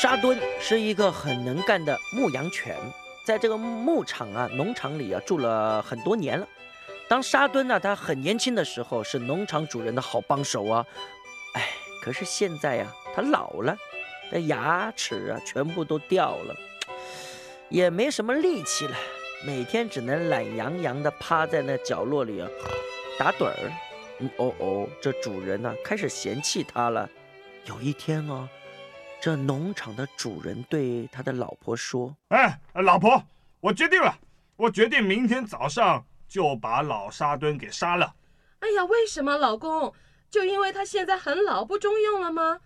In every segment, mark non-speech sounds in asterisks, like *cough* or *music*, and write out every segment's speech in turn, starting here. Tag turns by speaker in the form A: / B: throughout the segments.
A: 沙敦是一个很能干的牧羊犬，在这个牧场啊、农场里啊住了很多年了。当沙敦呢，他很年轻的时候是农场主人的好帮手啊。哎，可是现在呀，他老了，那牙齿啊全部都掉了，也没什么力气了，每天只能懒洋洋地趴在那角落里啊打盹儿。嗯哦哦，这主人呢开始嫌弃他了。有一天啊。这农场的主人对他的老婆说：“
B: 哎，老婆，我决定了，我决定明天早上就把老沙墩给杀了。”
C: 哎呀，为什么，老公？就因为他现在很老不中用了吗？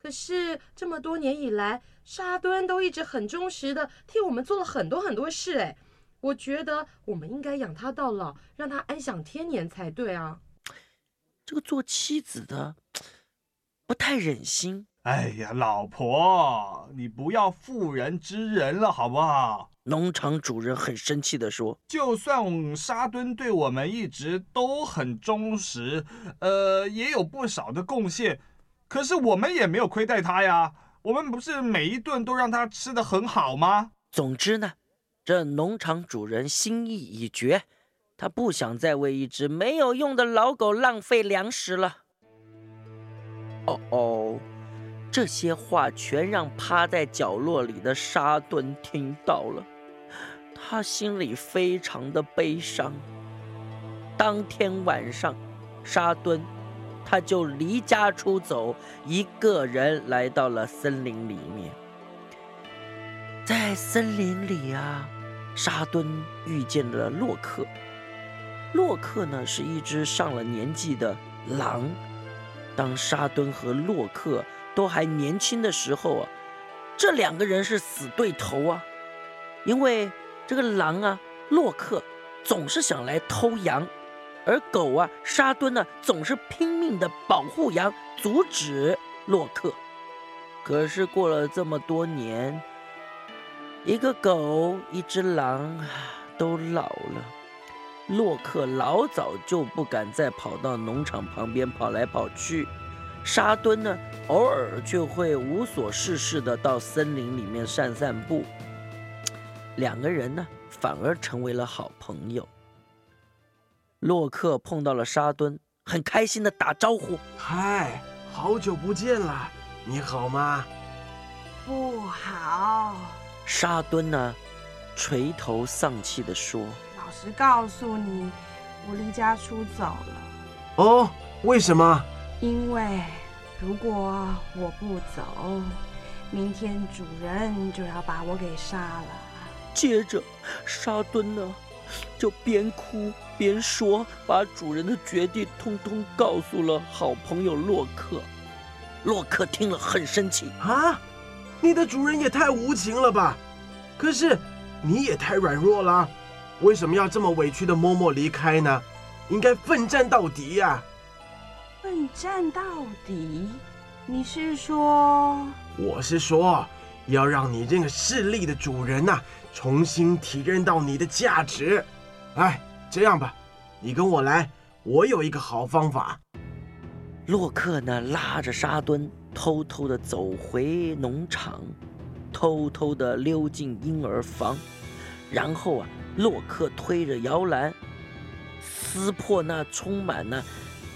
C: 可是这么多年以来，沙墩都一直很忠实的替我们做了很多很多事。哎，我觉得我们应该养他到老，让他安享天年才对啊。
A: 这个做妻子的 *tsk* 不太忍心。
B: 哎呀，老婆，你不要妇人之仁了，好不好？
A: 农场主人很生气地说：“
B: 就算沙墩对我们一直都很忠实，呃，也有不少的贡献，可是我们也没有亏待他呀。我们不是每一顿都让他吃的很好吗？
A: 总之呢，这农场主人心意已决，他不想再为一只没有用的老狗浪费粮食了。”哦哦。这些话全让趴在角落里的沙墩听到了，他心里非常的悲伤。当天晚上，沙墩他就离家出走，一个人来到了森林里面。在森林里啊，沙墩遇见了洛克。洛克呢是一只上了年纪的狼。当沙墩和洛克。都还年轻的时候啊，这两个人是死对头啊，因为这个狼啊，洛克总是想来偷羊，而狗啊，沙墩呢，总是拼命的保护羊，阻止洛克。可是过了这么多年，一个狗，一只狼都老了，洛克老早就不敢再跑到农场旁边跑来跑去。沙墩呢，偶尔就会无所事事的到森林里面散散步。两个人呢，反而成为了好朋友。洛克碰到了沙墩，很开心的打招呼：“
D: 嗨，好久不见了，你好吗？”“
E: 不好。”
A: 沙墩呢，垂头丧气的说：“
E: 老实告诉你，我离家出走了。”“
D: 哦，为什么？”
E: 因为如果我不走，明天主人就要把我给杀了。
A: 接着，沙墩呢就边哭边说，把主人的决定通通告诉了好朋友洛克。洛克听了很生气
D: 啊！你的主人也太无情了吧！可是你也太软弱了，为什么要这么委屈的默默离开呢？应该奋战到底呀！
E: 奋战到底？你是说？
D: 我是说，要让你这个势力的主人呐，重新体认到你的价值。哎，这样吧，你跟我来，我有一个好方法。
A: 洛克呢，拉着沙墩，偷偷的走回农场，偷偷的溜进婴儿房，然后啊，洛克推着摇篮，撕破那充满了。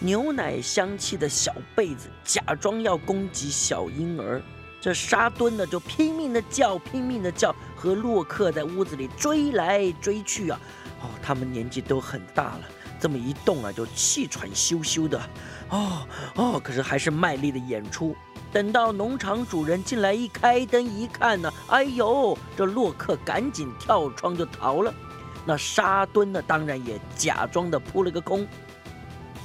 A: 牛奶香气的小被子，假装要攻击小婴儿。这沙墩呢，就拼命的叫，拼命的叫，和洛克在屋子里追来追去啊！哦，他们年纪都很大了，这么一动啊，就气喘吁吁的。哦哦，可是还是卖力的演出。等到农场主人进来一开灯一看呢，哎呦，这洛克赶紧跳窗就逃了。那沙墩呢，当然也假装的扑了个空。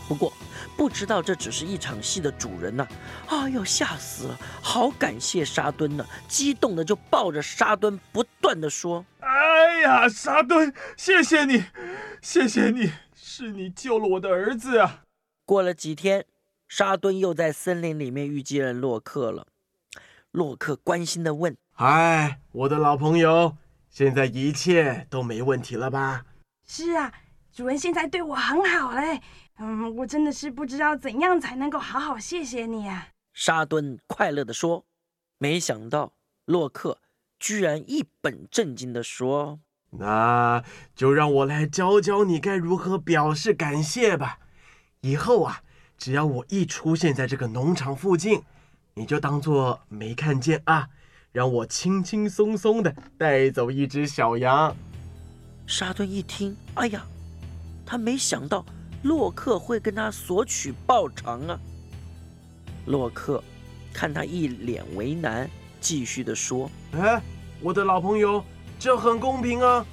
A: 不过，不知道这只是一场戏的主人呢，哎呦，吓死了！好感谢沙墩呢，激动的就抱着沙墩，不断的说：“
B: 哎呀，沙墩，谢谢你，谢谢你，是你救了我的儿子啊！”
A: 过了几天，沙墩又在森林里面遇见了洛克了。洛克关心的问：“
D: 哎，我的老朋友，现在一切都没问题了吧？”“
E: 是啊，主人现在对我很好嘞。”嗯，我真的是不知道怎样才能够好好谢谢你啊！
A: 沙顿快乐地说。没想到洛克居然一本正经地说：“
D: 那就让我来教教你该如何表示感谢吧。以后啊，只要我一出现在这个农场附近，你就当做没看见啊，让我轻轻松松的带走一只小羊。”
A: 沙顿一听，哎呀，他没想到洛克会跟他索取报偿啊。洛克看他一脸为难。继续的说：“
D: 哎，我的老朋友，这很公平啊！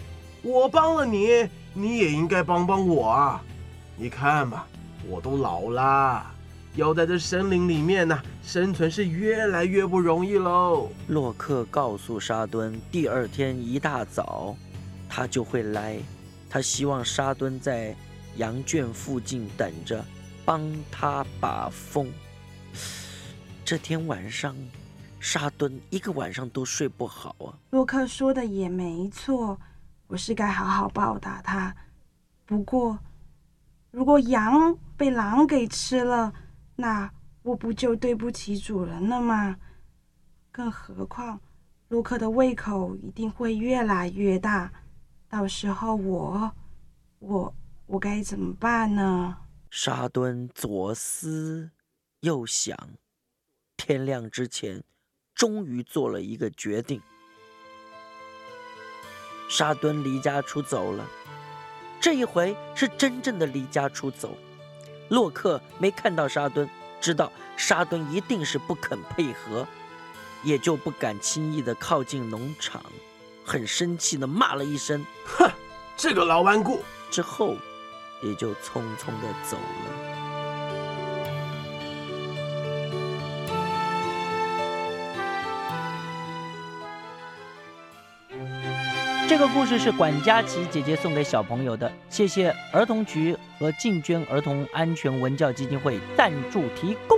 D: 我帮了你，你也应该帮帮我啊！你看嘛，我都老啦，要在这森林里面呢，生存是越来越不容易喽。”
A: 洛克告诉沙敦，第二天一大早，他就会来。他希望沙敦在羊圈附近等着，帮他把风。这天晚上。沙敦一个晚上都睡不好啊！
E: 洛克说的也没错，我是该好好报答他。不过，如果羊被狼给吃了，那我不就对不起主人了吗？更何况，洛克的胃口一定会越来越大，到时候我，我，我该怎么办呢？
A: 沙敦左思右想，天亮之前。终于做了一个决定，沙敦离家出走了。这一回是真正的离家出走。洛克没看到沙敦，知道沙敦一定是不肯配合，也就不敢轻易的靠近农场，很生气的骂了一声：“
D: 哼，这个老顽固！”
A: 之后，也就匆匆的走了。这个故事是管佳琪姐姐送给小朋友的，谢谢儿童局和进捐儿童安全文教基金会赞助提供。